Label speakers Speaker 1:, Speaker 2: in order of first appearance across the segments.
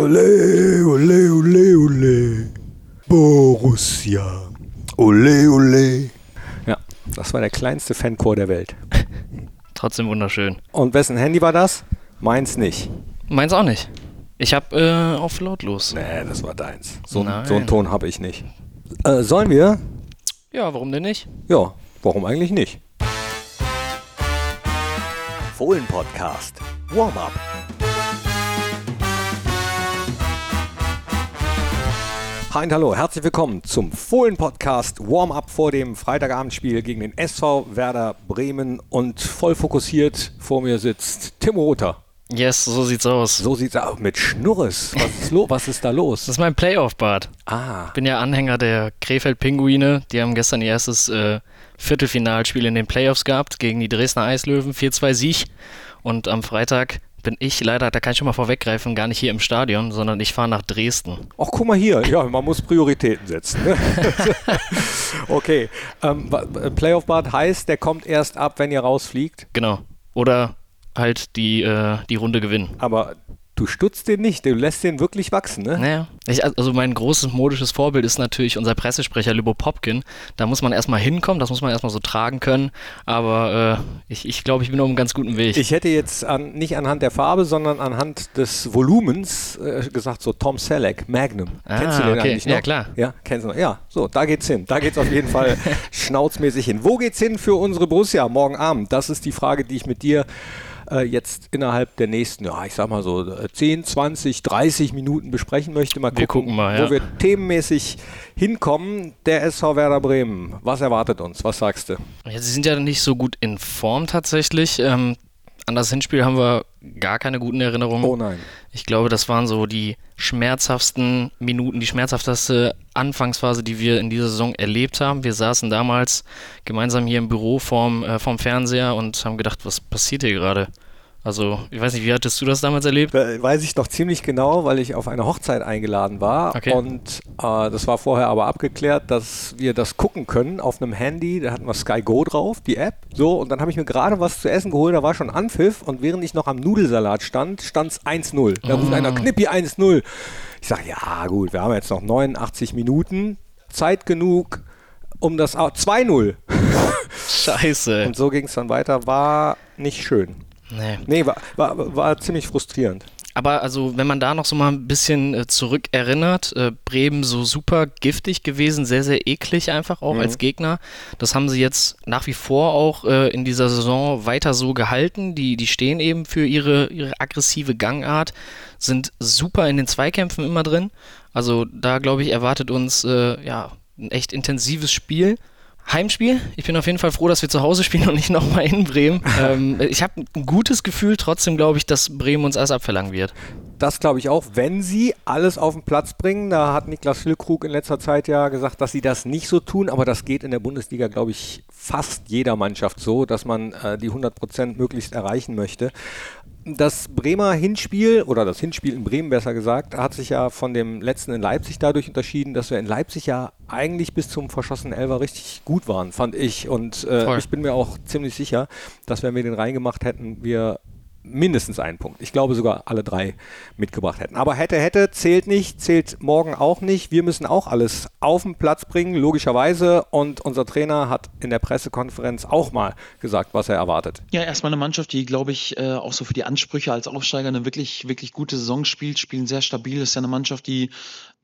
Speaker 1: Ole, ole, ole, ole. Borussia. Ole, ole. Ja, das war der kleinste Fanchor der Welt.
Speaker 2: Trotzdem wunderschön.
Speaker 1: Und wessen Handy war das? Meins nicht.
Speaker 2: Meins auch nicht. Ich habe äh, auf lautlos.
Speaker 1: Nee, das war deins. So,
Speaker 2: Nein.
Speaker 1: so einen Ton habe ich nicht. Äh, sollen wir?
Speaker 2: Ja, warum denn nicht?
Speaker 1: Ja, warum eigentlich nicht? Fohlen Podcast. Warm-up. Hi und hallo, herzlich willkommen zum Fohlen Podcast Warm-up vor dem Freitagabendspiel gegen den SV Werder Bremen und voll fokussiert vor mir sitzt Timo Rother.
Speaker 2: Yes, so sieht's aus.
Speaker 1: So sieht's aus mit Schnurres. Was ist, lo was ist da los?
Speaker 2: Das ist mein Playoff-Bad.
Speaker 1: Ah,
Speaker 2: Bin ja Anhänger der Krefeld-Pinguine. Die haben gestern ihr erstes äh, Viertelfinalspiel in den Playoffs gehabt gegen die Dresdner Eislöwen. 4-2 Sieg. Und am Freitag bin ich leider, da kann ich schon mal vorweggreifen, gar nicht hier im Stadion, sondern ich fahre nach Dresden.
Speaker 1: Ach, guck mal hier. Ja, man muss Prioritäten setzen. ne? okay. Ähm, wa- Playoff Bart heißt, der kommt erst ab, wenn ihr rausfliegt.
Speaker 2: Genau. Oder halt die, äh, die Runde gewinnen.
Speaker 1: Aber du stutzt den nicht. Du lässt den wirklich wachsen, ne?
Speaker 2: Naja, ich, also mein großes modisches Vorbild ist natürlich unser Pressesprecher Lübo Popkin. Da muss man erstmal hinkommen, das muss man erstmal so tragen können. Aber äh, ich, ich glaube, ich bin auf einem ganz guten Weg.
Speaker 1: Ich hätte jetzt an, nicht anhand der Farbe, sondern anhand des Volumens äh, gesagt, so Tom Selleck, Magnum.
Speaker 2: Ah,
Speaker 1: Kennst du den
Speaker 2: okay.
Speaker 1: eigentlich noch?
Speaker 2: Ja, klar.
Speaker 1: Ja, kennst du noch? Ja, so, da geht's hin. Da geht's auf jeden Fall schnauzmäßig hin. Wo geht's hin für unsere Borussia morgen Abend? Das ist die Frage, die ich mit dir äh, jetzt innerhalb der nächsten, ja, ich sag mal so äh, 10, 20, 30 Minuten besprechen möchte. Mal
Speaker 2: Wir gucken mal,
Speaker 1: wo
Speaker 2: ja.
Speaker 1: wir themenmäßig hinkommen. Der SV Werder Bremen. Was erwartet uns? Was sagst du?
Speaker 2: Ja, sie sind ja nicht so gut in Form tatsächlich. Ähm, an das Hinspiel haben wir gar keine guten Erinnerungen.
Speaker 1: Oh nein.
Speaker 2: Ich glaube, das waren so die schmerzhaftesten Minuten, die schmerzhafteste Anfangsphase, die wir in dieser Saison erlebt haben. Wir saßen damals gemeinsam hier im Büro vorm, äh, vorm Fernseher und haben gedacht, was passiert hier gerade? Also, ich weiß nicht, wie hattest du das damals erlebt?
Speaker 1: Äh, Weiß ich noch ziemlich genau, weil ich auf eine Hochzeit eingeladen war.
Speaker 2: Okay.
Speaker 1: Und äh, das war vorher aber abgeklärt, dass wir das gucken können auf einem Handy. Da hatten wir Sky Go drauf, die App. So, und dann habe ich mir gerade was zu essen geholt. Da war schon Anpfiff. Und während ich noch am Nudelsalat stand, stand es 1-0. Da ruft einer Knippi 1-0. Ich sage, ja, gut, wir haben jetzt noch 89 Minuten. Zeit genug, um das. au- 2-0.
Speaker 2: Scheiße.
Speaker 1: Und so ging es dann weiter. War nicht schön.
Speaker 2: Nee.
Speaker 1: Nee, war, war, war ziemlich frustrierend.
Speaker 2: Aber also, wenn man da noch so mal ein bisschen äh, zurück erinnert, äh, Bremen so super giftig gewesen, sehr, sehr eklig einfach auch als Gegner. Das haben sie jetzt nach wie vor auch äh, in dieser Saison weiter so gehalten. Die, die stehen eben für ihre, ihre aggressive Gangart, sind super in den Zweikämpfen immer drin. Also da, glaube ich, erwartet uns ja, ein echt intensives Spiel. Heimspiel. Ich bin auf jeden Fall froh, dass wir zu Hause spielen und nicht nochmal in Bremen. ähm, ich habe ein gutes Gefühl, trotzdem glaube ich, dass Bremen uns alles abverlangen wird.
Speaker 1: Das glaube ich auch, wenn sie alles auf den Platz bringen. Da hat Niklas Füllkrug in letzter Zeit ja gesagt, dass sie das nicht so tun, aber das geht in der Bundesliga, glaube ich, fast jeder Mannschaft so, dass man äh, die 100 Prozent möglichst erreichen möchte. Das Bremer Hinspiel, oder das Hinspiel in Bremen besser gesagt, hat sich ja von dem letzten in Leipzig dadurch unterschieden, dass wir in Leipzig ja eigentlich bis zum verschossenen Elfer richtig gut waren, fand ich. Und äh, ich bin mir auch ziemlich sicher, dass wenn wir den reingemacht hätten, wir mindestens einen Punkt. Ich glaube sogar alle drei mitgebracht hätten. Aber hätte, hätte, zählt nicht, zählt morgen auch nicht. Wir müssen auch alles auf den Platz bringen, logischerweise. Und unser Trainer hat in der Pressekonferenz auch mal gesagt, was er erwartet.
Speaker 3: Ja, erstmal eine Mannschaft, die, glaube ich, äh, auch so für die Ansprüche als Aufsteiger eine wirklich, wirklich gute Saison spielt, spielen sehr stabil. Ist ja eine Mannschaft, die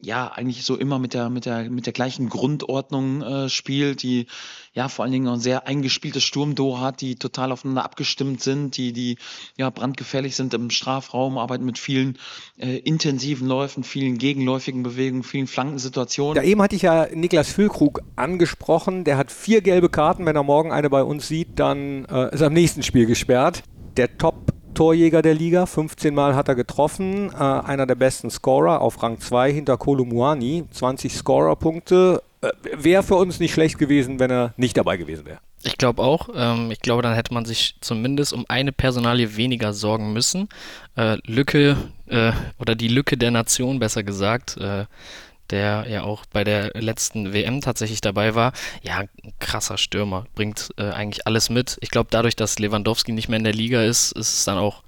Speaker 3: ja eigentlich so immer mit der, mit der, mit der gleichen Grundordnung äh, spielt, die ja vor allen Dingen ein sehr eingespieltes Sturmduo hat, die total aufeinander abgestimmt sind, die, die ja brandgefährlich sind im Strafraum, arbeiten mit vielen äh, intensiven Läufen, vielen gegenläufigen Bewegungen, vielen Flankensituationen.
Speaker 1: Ja, eben hatte ich ja Niklas Füllkrug angesprochen. Der hat vier gelbe Karten. Wenn er morgen eine bei uns sieht, dann äh, ist er im nächsten Spiel gesperrt. Der Top-Torjäger der Liga. 15 Mal hat er getroffen. Äh, einer der besten Scorer auf Rang 2 hinter Kolumuani. 20 Scorer-Punkte. Äh, Wäre für uns nicht schlecht gewesen, wenn er nicht dabei gewesen wäre.
Speaker 2: Ich glaube auch. Ähm, ich glaube, dann hätte man sich zumindest um eine Personalie weniger sorgen müssen. Äh, Lücke äh, oder die Lücke der Nation, besser gesagt, äh, der ja auch bei der letzten WM tatsächlich dabei war. Ja, krasser Stürmer, bringt äh, eigentlich alles mit. Ich glaube, dadurch, dass Lewandowski nicht mehr in der Liga ist, ist es dann auch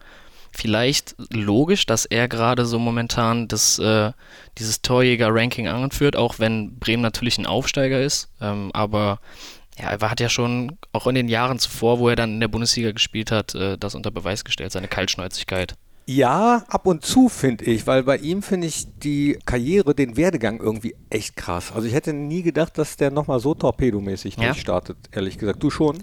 Speaker 2: vielleicht logisch, dass er gerade so momentan das, äh, dieses Torjäger-Ranking anführt, auch wenn Bremen natürlich ein Aufsteiger ist. Ähm, aber ja, er hat ja schon auch in den Jahren zuvor, wo er dann in der Bundesliga gespielt hat, äh, das unter Beweis gestellt, seine Kaltschnäuzigkeit.
Speaker 1: Ja, ab und zu finde ich, weil bei ihm finde ich die Karriere, den Werdegang irgendwie echt krass. Also ich hätte nie gedacht, dass der nochmal so torpedomäßig ja. durchstartet, ehrlich gesagt. Du schon?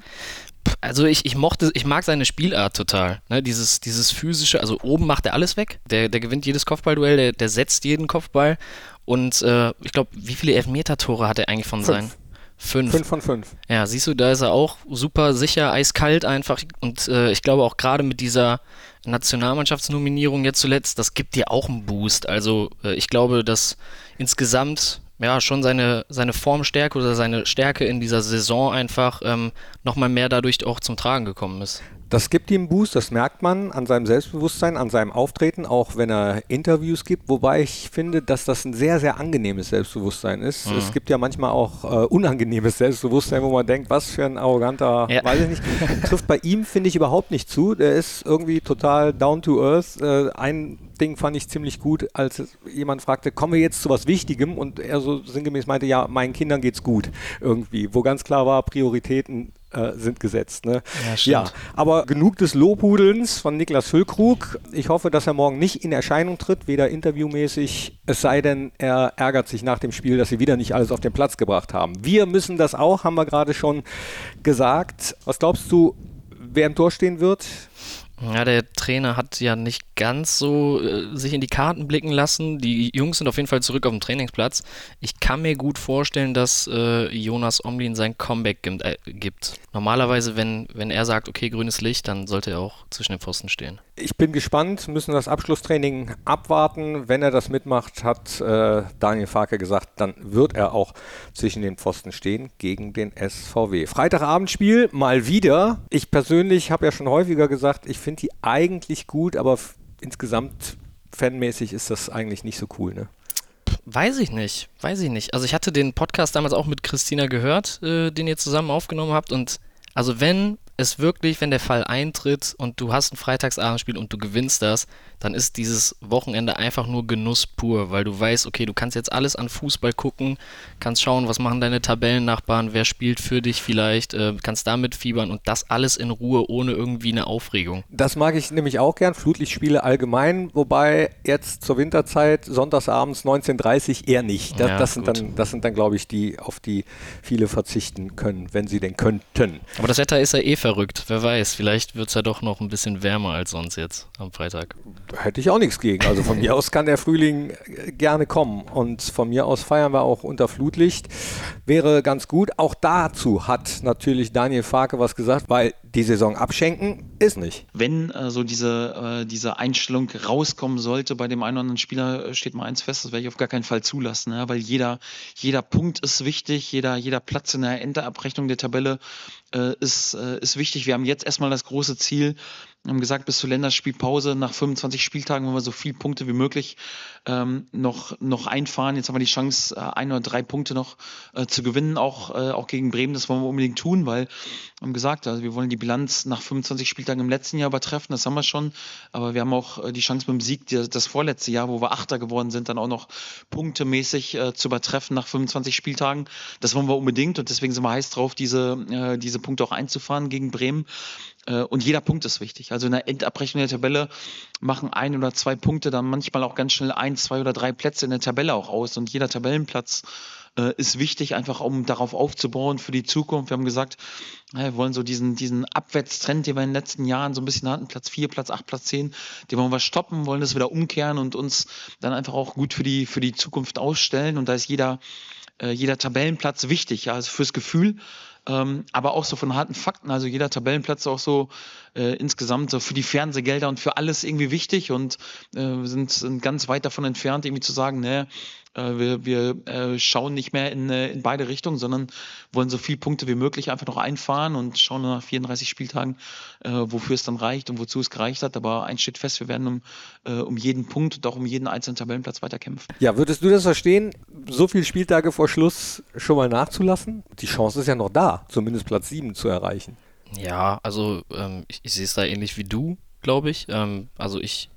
Speaker 2: Also ich, ich mochte, ich mag seine Spielart total. Ne? Dieses, dieses physische, also oben macht er alles weg. Der, der gewinnt jedes Kopfballduell, der, der setzt jeden Kopfball. Und äh, ich glaube, wie viele Elfmeter-Tore hat er eigentlich von
Speaker 1: fünf.
Speaker 2: seinen?
Speaker 1: Fünf. Fünf von fünf.
Speaker 2: Ja, siehst du, da ist er auch super sicher, eiskalt einfach. Und äh, ich glaube auch gerade mit dieser Nationalmannschaftsnominierung jetzt zuletzt, das gibt dir auch einen Boost. Also äh, ich glaube, dass insgesamt ja schon seine, seine Formstärke oder seine Stärke in dieser Saison einfach ähm, nochmal mehr dadurch auch zum Tragen gekommen ist.
Speaker 1: Das gibt ihm Boost, das merkt man an seinem Selbstbewusstsein, an seinem Auftreten, auch wenn er Interviews gibt, wobei ich finde, dass das ein sehr, sehr angenehmes Selbstbewusstsein ist. Mhm. Es gibt ja manchmal auch äh, unangenehmes Selbstbewusstsein, wo man denkt, was für ein arroganter, ja. weiß ich nicht, trifft bei ihm, finde ich, überhaupt nicht zu. Der ist irgendwie total down to earth. Äh, ein Ding fand ich ziemlich gut, als jemand fragte, kommen wir jetzt zu was Wichtigem? Und er so sinngemäß meinte, ja, meinen Kindern geht's gut irgendwie, wo ganz klar war, Prioritäten äh, sind gesetzt. Ne? Ja, ja, aber genug des Lobhudelns von Niklas Füllkrug. Ich hoffe, dass er morgen nicht in Erscheinung tritt, weder interviewmäßig, es sei denn, er ärgert sich nach dem Spiel, dass sie wieder nicht alles auf den Platz gebracht haben. Wir müssen das auch, haben wir gerade schon gesagt. Was glaubst du, wer im Tor stehen wird?
Speaker 2: Ja, der Trainer hat ja nicht ganz so äh, sich in die Karten blicken lassen. Die Jungs sind auf jeden Fall zurück auf dem Trainingsplatz. Ich kann mir gut vorstellen, dass äh, Jonas Omlin sein Comeback gibt, äh, gibt. Normalerweise, wenn, wenn er sagt, okay, grünes Licht, dann sollte er auch zwischen den Pfosten stehen.
Speaker 1: Ich bin gespannt, müssen das Abschlusstraining abwarten. Wenn er das mitmacht, hat äh, Daniel Farke gesagt, dann wird er auch zwischen den Pfosten stehen gegen den SVW. Freitagabendspiel mal wieder. Ich persönlich habe ja schon häufiger gesagt, ich finde die eigentlich gut, aber insgesamt fanmäßig ist das eigentlich nicht so cool, ne?
Speaker 2: Weiß ich nicht, weiß ich nicht. Also ich hatte den Podcast damals auch mit Christina gehört, äh, den ihr zusammen aufgenommen habt und also wenn es wirklich, wenn der Fall eintritt und du hast ein Freitagsabendspiel und du gewinnst das, dann ist dieses Wochenende einfach nur Genuss pur, weil du weißt, okay, du kannst jetzt alles an Fußball gucken, kannst schauen, was machen deine Tabellennachbarn, wer spielt für dich vielleicht, äh, kannst damit fiebern und das alles in Ruhe, ohne irgendwie eine Aufregung.
Speaker 1: Das mag ich nämlich auch gern, Flutlichtspiele allgemein, wobei jetzt zur Winterzeit, sonntagsabends 19.30 eher nicht. Das, ja, das sind, dann, das sind dann, glaube ich, die, auf die viele verzichten können, wenn sie denn könnten.
Speaker 2: Aber das Wetter ist ja eh verrückt. Wer weiß, vielleicht wird es ja doch noch ein bisschen wärmer als sonst jetzt am Freitag.
Speaker 1: Hätte ich auch nichts gegen. Also von mir aus kann der Frühling äh, gerne kommen. Und von mir aus feiern wir auch unter Flutlicht. Wäre ganz gut. Auch dazu hat natürlich Daniel Farke was gesagt, weil die Saison abschenken ist nicht.
Speaker 3: Wenn äh, so diese, äh, diese Einstellung rauskommen sollte bei dem einen oder anderen Spieler, äh, steht mal eins fest, das werde ich auf gar keinen Fall zulassen, ja, weil jeder, jeder Punkt ist wichtig, jeder, jeder Platz in der Endabrechnung der Tabelle äh, ist, äh, ist wichtig. Wir haben jetzt erstmal das große Ziel, haben gesagt, bis zur Länderspielpause nach 25 Spieltagen wollen wir so viele Punkte wie möglich ähm, noch, noch einfahren. Jetzt haben wir die Chance, äh, ein oder drei Punkte noch äh, zu gewinnen, auch, äh, auch gegen Bremen. Das wollen wir unbedingt tun, weil wir haben gesagt, also wir wollen die Bilanz nach 25 Spieltagen im letzten Jahr übertreffen. Das haben wir schon. Aber wir haben auch äh, die Chance mit dem Sieg die, das vorletzte Jahr, wo wir Achter geworden sind, dann auch noch punktemäßig äh, zu übertreffen nach 25 Spieltagen. Das wollen wir unbedingt und deswegen sind wir heiß drauf, diese, äh, diese Punkte auch einzufahren gegen Bremen. Äh, und jeder Punkt ist wichtig. Also in der Endabrechnung der Tabelle machen ein oder zwei Punkte dann manchmal auch ganz schnell ein, zwei oder drei Plätze in der Tabelle auch aus. Und jeder Tabellenplatz äh, ist wichtig, einfach um darauf aufzubauen für die Zukunft. Wir haben gesagt, wir wollen so diesen, diesen Abwärtstrend, den wir in den letzten Jahren so ein bisschen hatten, Platz 4, Platz 8, Platz 10, den wollen wir stoppen, wollen das wieder umkehren und uns dann einfach auch gut für die, für die Zukunft ausstellen. Und da ist jeder, äh, jeder Tabellenplatz wichtig, also fürs Gefühl ähm, aber auch so von harten Fakten. Also jeder Tabellenplatz auch so äh, insgesamt so für die Fernsehgelder und für alles irgendwie wichtig und äh, sind, sind ganz weit davon entfernt, irgendwie zu sagen, ne, wir, wir äh, schauen nicht mehr in, äh, in beide Richtungen, sondern wollen so viele Punkte wie möglich einfach noch einfahren und schauen nach 34 Spieltagen, äh, wofür es dann reicht und wozu es gereicht hat. Aber eins steht fest, wir werden um, äh, um jeden Punkt und auch um jeden einzelnen Tabellenplatz weiterkämpfen.
Speaker 1: Ja, würdest du das verstehen, so viele Spieltage vor Schluss schon mal nachzulassen? Die Chance ist ja noch da, zumindest Platz 7 zu erreichen.
Speaker 2: Ja, also ähm, ich, ich sehe es da ähnlich wie du glaube ich. Ähm, also ich,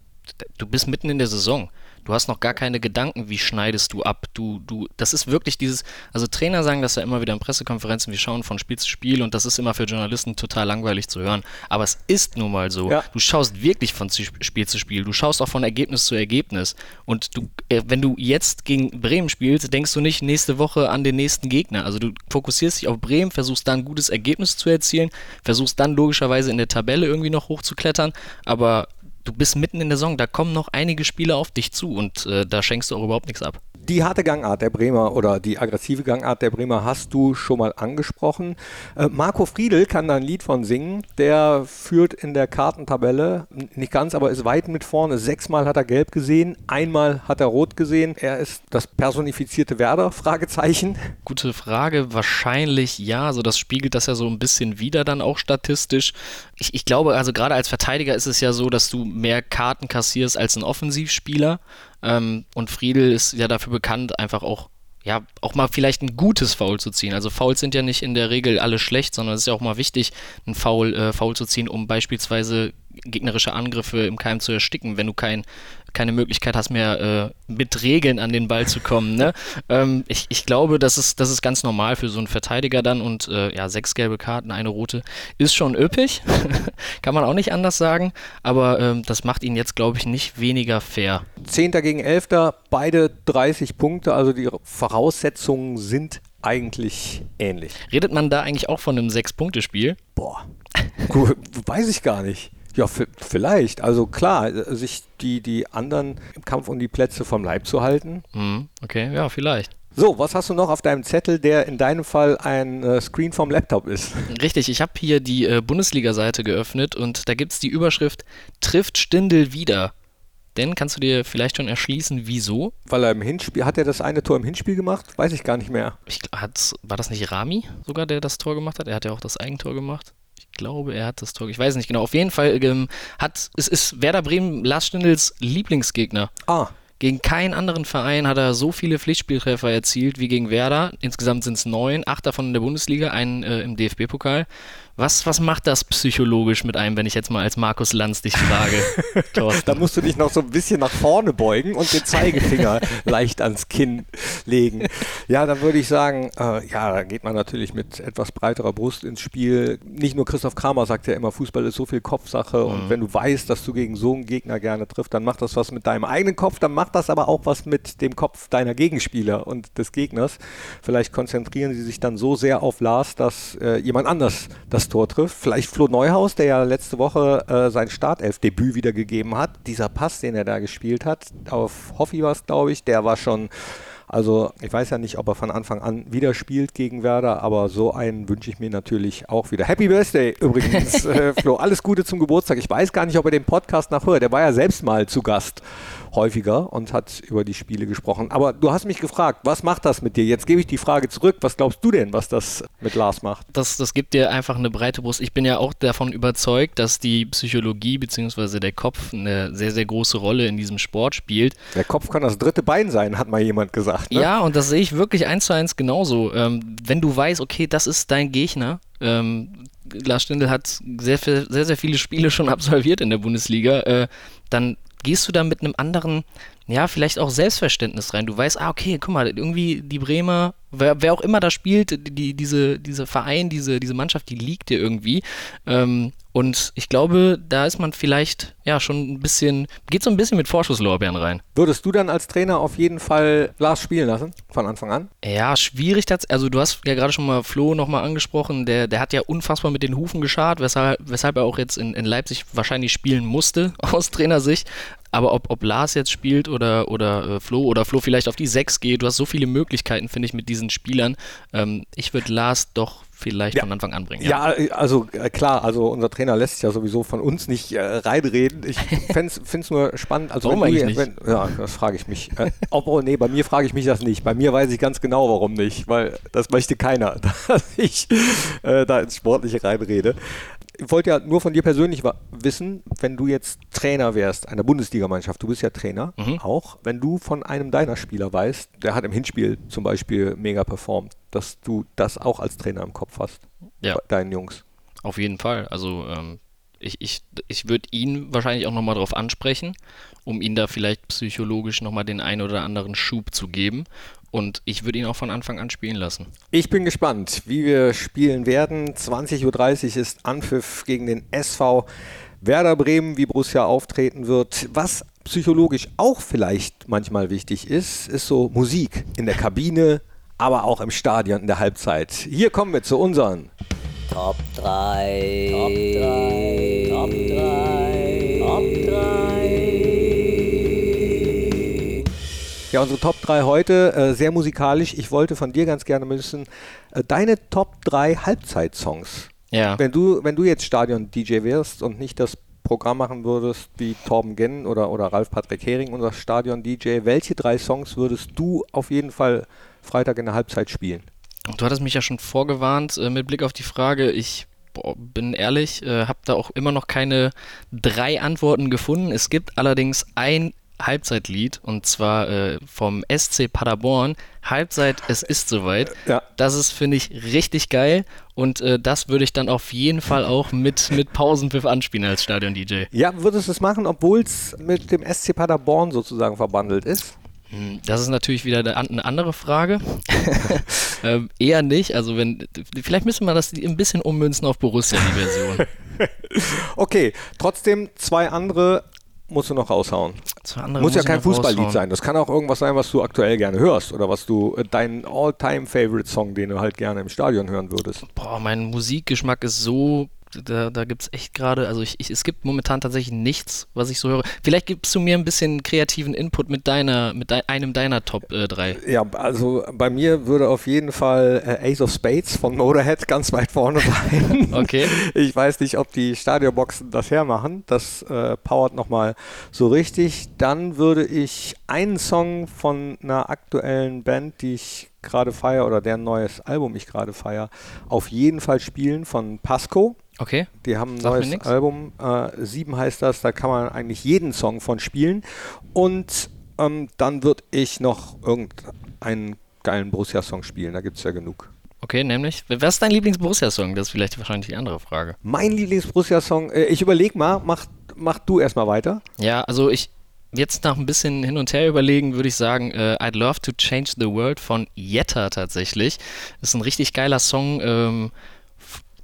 Speaker 2: du bist mitten in der Saison. Du hast noch gar keine Gedanken, wie schneidest du ab. Du, du, das ist wirklich dieses, also Trainer sagen das ja immer wieder in Pressekonferenzen, wir schauen von Spiel zu Spiel und das ist immer für Journalisten total langweilig zu hören. Aber es ist nun mal so. Ja. Du schaust wirklich von Spiel zu Spiel. Du schaust auch von Ergebnis zu Ergebnis. Und du, äh, wenn du jetzt gegen Bremen spielst, denkst du nicht nächste Woche an den nächsten Gegner. Also du fokussierst dich auf Bremen, versuchst dann ein gutes Ergebnis zu erzielen, versuchst dann logischerweise in der Tabelle irgendwie noch hochzuklettern, aber du bist mitten in der Saison, da kommen noch einige Spiele auf dich zu und äh, da schenkst du auch überhaupt nichts ab.
Speaker 1: Die harte Gangart der Bremer oder die aggressive Gangart der Bremer hast du schon mal angesprochen. Äh, Marco Friedl kann da ein Lied von singen. Der führt in der Kartentabelle, nicht ganz, aber ist weit mit vorne. Sechsmal hat er gelb gesehen, einmal hat er rot gesehen. Er ist das personifizierte Werder? Fragezeichen.
Speaker 2: Gute Frage. Wahrscheinlich ja. Also das spiegelt das ja so ein bisschen wieder dann auch statistisch. Ich, ich glaube, also gerade als Verteidiger ist es ja so, dass du mehr Karten kassierst als ein Offensivspieler. Ähm, und Friedel ist ja dafür bekannt, einfach auch ja, auch mal vielleicht ein gutes Foul zu ziehen. Also Fouls sind ja nicht in der Regel alle schlecht, sondern es ist ja auch mal wichtig, ein Foul, äh, Foul zu ziehen, um beispielsweise gegnerische Angriffe im Keim zu ersticken, wenn du kein keine Möglichkeit hast mehr äh, mit Regeln an den Ball zu kommen. Ne? ähm, ich, ich glaube, das ist, das ist ganz normal für so einen Verteidiger dann und äh, ja, sechs gelbe Karten, eine rote ist schon üppig, kann man auch nicht anders sagen, aber ähm, das macht ihn jetzt, glaube ich, nicht weniger fair.
Speaker 1: Zehnter gegen Elfter, beide 30 Punkte, also die Voraussetzungen sind eigentlich ähnlich.
Speaker 2: Redet man da eigentlich auch von einem Sechs-Punkte-Spiel?
Speaker 1: Boah, weiß ich gar nicht. Ja, vielleicht. Also klar, sich die, die anderen im Kampf um die Plätze vom Leib zu halten.
Speaker 2: Mhm. Okay, ja, vielleicht.
Speaker 1: So, was hast du noch auf deinem Zettel, der in deinem Fall ein äh, Screen vom Laptop ist?
Speaker 2: Richtig, ich habe hier die äh, Bundesliga-Seite geöffnet und da gibt es die Überschrift Trifft Stindel wieder. Denn kannst du dir vielleicht schon erschließen, wieso?
Speaker 1: Weil er im Hinspiel, hat er das eine Tor im Hinspiel gemacht? Weiß ich gar nicht mehr.
Speaker 2: Ich, war das nicht Rami sogar, der das Tor gemacht hat? Er hat ja auch das Eigentor gemacht glaube, er hat das Tor. Ich weiß nicht genau. Auf jeden Fall ähm, hat es ist Werder Bremen Lars Stindls Lieblingsgegner.
Speaker 1: Ah.
Speaker 2: Gegen keinen anderen Verein hat er so viele Pflichtspieltreffer erzielt wie gegen Werder. Insgesamt sind es neun, acht davon in der Bundesliga, einen äh, im DFB-Pokal. Was, was macht das psychologisch mit einem, wenn ich jetzt mal als Markus Lanz dich frage?
Speaker 1: da musst du dich noch so ein bisschen nach vorne beugen und den Zeigefinger leicht ans Kinn legen. Ja, dann würde ich sagen, äh, ja, da geht man natürlich mit etwas breiterer Brust ins Spiel. Nicht nur Christoph Kramer sagt ja immer, Fußball ist so viel Kopfsache mhm. und wenn du weißt, dass du gegen so einen Gegner gerne triffst, dann macht das was mit deinem eigenen Kopf, dann macht das aber auch was mit dem Kopf deiner Gegenspieler und des Gegners. Vielleicht konzentrieren sie sich dann so sehr auf Lars, dass äh, jemand anders das Tor trifft. Vielleicht Flo Neuhaus, der ja letzte Woche äh, sein Startelf-Debüt wieder gegeben hat. Dieser Pass, den er da gespielt hat, auf Hoffi war es, glaube ich, der war schon also ich weiß ja nicht, ob er von Anfang an wieder spielt gegen Werder, aber so einen wünsche ich mir natürlich auch wieder. Happy Birthday übrigens, äh, Flo. Alles Gute zum Geburtstag. Ich weiß gar nicht, ob er den Podcast nachhört. Der war ja selbst mal zu Gast häufiger und hat über die Spiele gesprochen. Aber du hast mich gefragt, was macht das mit dir? Jetzt gebe ich die Frage zurück. Was glaubst du denn, was das mit Lars macht?
Speaker 2: Das, das gibt dir einfach eine breite Brust. Ich bin ja auch davon überzeugt, dass die Psychologie bzw. der Kopf eine sehr, sehr große Rolle in diesem Sport spielt.
Speaker 1: Der Kopf kann das dritte Bein sein, hat mal jemand gesagt.
Speaker 2: Ne? Ja, und das sehe ich wirklich eins zu eins genauso. Ähm, wenn du weißt, okay, das ist dein Gegner, ähm, Lars Stindl hat sehr, sehr, sehr viele Spiele schon absolviert in der Bundesliga, äh, dann gehst du da mit einem anderen, ja, vielleicht auch Selbstverständnis rein. Du weißt, ah, okay, guck mal, irgendwie die Bremer, wer, wer auch immer da spielt, die, diese, diese Verein, diese, diese Mannschaft, die liegt dir irgendwie. Ähm, und ich glaube, da ist man vielleicht ja schon ein bisschen, geht so ein bisschen mit Vorschusslorbeeren rein.
Speaker 1: Würdest du dann als Trainer auf jeden Fall Lars spielen lassen, von Anfang an?
Speaker 2: Ja, schwierig. Also du hast ja gerade schon mal Flo nochmal angesprochen, der, der hat ja unfassbar mit den Hufen geschart, weshalb, weshalb er auch jetzt in, in Leipzig wahrscheinlich spielen musste, aus Trainersicht. Aber ob, ob Lars jetzt spielt oder, oder äh, Flo oder Flo vielleicht auf die 6 geht, du hast so viele Möglichkeiten, finde ich, mit diesen Spielern. Ähm, ich würde Lars doch vielleicht ja. von Anfang an bringen.
Speaker 1: Ja, ja also äh, klar, also unser Trainer lässt sich ja sowieso von uns nicht äh, reinreden. Ich finde es nur spannend. Also
Speaker 2: warum eigentlich nicht?
Speaker 1: Wenn, ja, das frage ich mich. Äh, ob, oh, nee, bei mir frage ich mich das nicht. Bei mir weiß ich ganz genau, warum nicht, weil das möchte keiner, dass ich äh, da ins Sportliche reinrede. Ich wollte ja nur von dir persönlich wissen, wenn du jetzt Trainer wärst einer Bundesligamannschaft, du bist ja Trainer mhm. auch, wenn du von einem deiner Spieler weißt, der hat im Hinspiel zum Beispiel mega performt, dass du das auch als Trainer im Kopf hast,
Speaker 2: ja.
Speaker 1: deinen Jungs.
Speaker 2: Auf jeden Fall. Also ähm, Ich, ich, ich würde ihn wahrscheinlich auch nochmal darauf ansprechen, um ihn da vielleicht psychologisch nochmal den einen oder anderen Schub zu geben. Und ich würde ihn auch von Anfang an spielen lassen.
Speaker 1: Ich bin gespannt, wie wir spielen werden. 20.30 Uhr ist Anpfiff gegen den SV Werder Bremen, wie Borussia auftreten wird. Was psychologisch auch vielleicht manchmal wichtig ist, ist so Musik in der Kabine, aber auch im Stadion in der Halbzeit. Hier kommen wir zu unseren
Speaker 4: Top 3. Top 3. Top 3. Top 3.
Speaker 1: Ja, unsere Top 3 heute, äh, sehr musikalisch. Ich wollte von dir ganz gerne wissen, äh, deine Top 3 Halbzeitsongs.
Speaker 2: Ja.
Speaker 1: Wenn du, wenn du jetzt Stadion-DJ wärst und nicht das Programm machen würdest wie Torben Genn oder, oder Ralf Patrick Hering, unser Stadion-DJ, welche drei Songs würdest du auf jeden Fall Freitag in der Halbzeit spielen?
Speaker 2: Du hattest mich ja schon vorgewarnt äh, mit Blick auf die Frage. Ich boah, bin ehrlich, äh, habe da auch immer noch keine drei Antworten gefunden. Es gibt allerdings ein Halbzeitlied und zwar äh, vom SC Paderborn. Halbzeit, es ist soweit.
Speaker 1: Ja.
Speaker 2: Das ist, finde ich, richtig geil und äh, das würde ich dann auf jeden Fall auch mit, mit Pausenpfiff anspielen als Stadion-DJ.
Speaker 1: Ja, würdest du es machen, obwohl es mit dem SC Paderborn sozusagen verbandelt ist?
Speaker 2: Hm, Das ist natürlich wieder eine an- eine andere Frage. ähm, eher nicht. Also wenn vielleicht müssen wir das ein bisschen ummünzen auf Borussia, die Version.
Speaker 1: Okay, trotzdem zwei andere musst du noch raushauen.
Speaker 2: Zwei andere
Speaker 1: Muss ja kein Fußballlied sein. Das kann auch irgendwas sein, was du aktuell gerne hörst oder was du äh, dein All-Time-Favorite-Song, den du halt gerne im Stadion hören würdest.
Speaker 2: Boah, mein Musikgeschmack ist so. Da, da gibt es echt gerade, also ich, ich, es gibt momentan tatsächlich nichts, was ich so höre. Vielleicht gibst du mir ein bisschen kreativen Input mit deiner, mit dei- einem deiner Top äh, 3.
Speaker 1: Ja, also bei mir würde auf jeden Fall äh, Ace of Spades von Motorhead ganz weit vorne sein.
Speaker 2: Okay.
Speaker 1: Ich weiß nicht, ob die Stadionboxen das hermachen. Das äh, powert nochmal so richtig. Dann würde ich einen Song von einer aktuellen Band, die ich gerade feiere oder deren neues Album ich gerade feiere, auf jeden Fall spielen von Pasco.
Speaker 2: Okay.
Speaker 1: Die haben ein
Speaker 2: mir
Speaker 1: neues. Album, äh, sieben heißt das, da kann man eigentlich jeden Song von spielen. Und ähm, dann würde ich noch irgendeinen geilen Borussia-Song spielen, da gibt es ja genug.
Speaker 2: Okay, nämlich. Was ist dein Lieblings-Borussia-Song? Das ist vielleicht wahrscheinlich die andere Frage.
Speaker 1: Mein Lieblings-Borussia-Song, äh, ich überlege mal, mach, mach du erstmal weiter.
Speaker 2: Ja, also ich jetzt nach ein bisschen hin und her überlegen, würde ich sagen, äh, I'd Love to Change the World von Jetta tatsächlich. Ist ein richtig geiler Song. Ähm,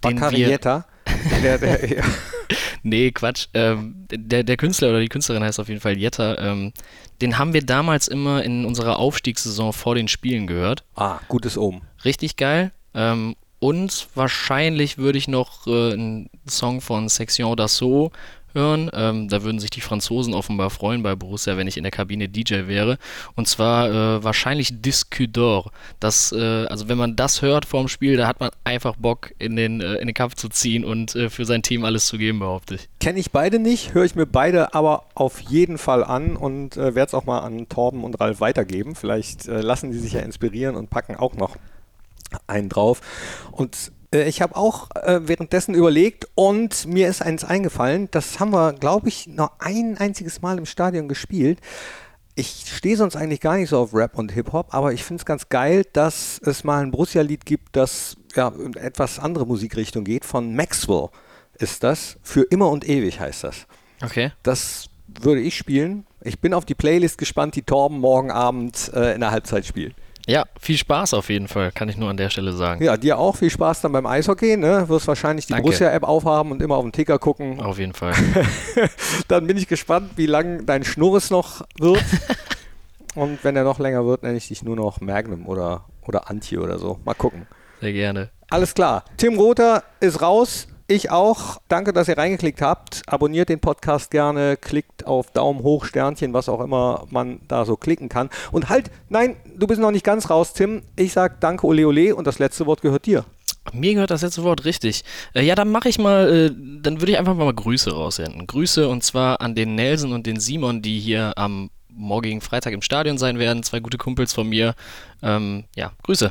Speaker 2: wir,
Speaker 1: Bakarietta. der, der, ja.
Speaker 2: nee, Quatsch. Ähm, der, der Künstler oder die Künstlerin heißt auf jeden Fall Jetta. Ähm, den haben wir damals immer in unserer Aufstiegssaison vor den Spielen gehört.
Speaker 1: Ah, gutes Omen.
Speaker 2: Richtig geil. Ähm, und wahrscheinlich würde ich noch äh, einen Song von Section d'Assaut hören. Ähm, da würden sich die Franzosen offenbar freuen bei Borussia, wenn ich in der Kabine DJ wäre. Und zwar äh, wahrscheinlich Disque d'Or. Das, äh, also wenn man das hört vorm Spiel, da hat man einfach Bock, in den, äh, in den Kampf zu ziehen und äh, für sein Team alles zu geben, behaupte ich.
Speaker 1: Kenne ich beide nicht, höre ich mir beide aber auf jeden Fall an und äh, werde es auch mal an Torben und Ralf weitergeben. Vielleicht äh, lassen die sich ja inspirieren und packen auch noch einen drauf. Und ich habe auch äh, währenddessen überlegt und mir ist eins eingefallen, das haben wir, glaube ich, noch ein einziges Mal im Stadion gespielt. Ich stehe sonst eigentlich gar nicht so auf Rap und Hip-Hop, aber ich finde es ganz geil, dass es mal ein Borussia-Lied gibt, das ja in etwas andere Musikrichtung geht. Von Maxwell ist das. Für immer und ewig heißt das.
Speaker 2: Okay.
Speaker 1: Das würde ich spielen. Ich bin auf die Playlist gespannt, die Torben morgen Abend äh, in der Halbzeit spielt.
Speaker 2: Ja, viel Spaß auf jeden Fall, kann ich nur an der Stelle sagen.
Speaker 1: Ja, dir auch viel Spaß dann beim Eishockey. Ne? Wirst wahrscheinlich die. Borussia-App aufhaben und immer auf den Ticker gucken.
Speaker 2: Auf jeden Fall.
Speaker 1: dann bin ich gespannt, wie lang dein Schnurres noch wird. und wenn er noch länger wird, nenne ich dich nur noch Magnum oder, oder Antje oder so. Mal gucken.
Speaker 2: Sehr gerne.
Speaker 1: Alles klar. Tim Rother ist raus. Ich auch. Danke, dass ihr reingeklickt habt. Abonniert den Podcast gerne. Klickt auf Daumen hoch, Sternchen, was auch immer man da so klicken kann. Und halt, nein, du bist noch nicht ganz raus, Tim. Ich sag danke, ole ole. Und das letzte Wort gehört dir.
Speaker 2: Mir gehört das letzte Wort richtig. Äh, ja, dann mache ich mal, äh, dann würde ich einfach mal Grüße raussenden. Grüße und zwar an den Nelson und den Simon, die hier am morgigen Freitag im Stadion sein werden. Zwei gute Kumpels von mir. Ähm, ja, Grüße.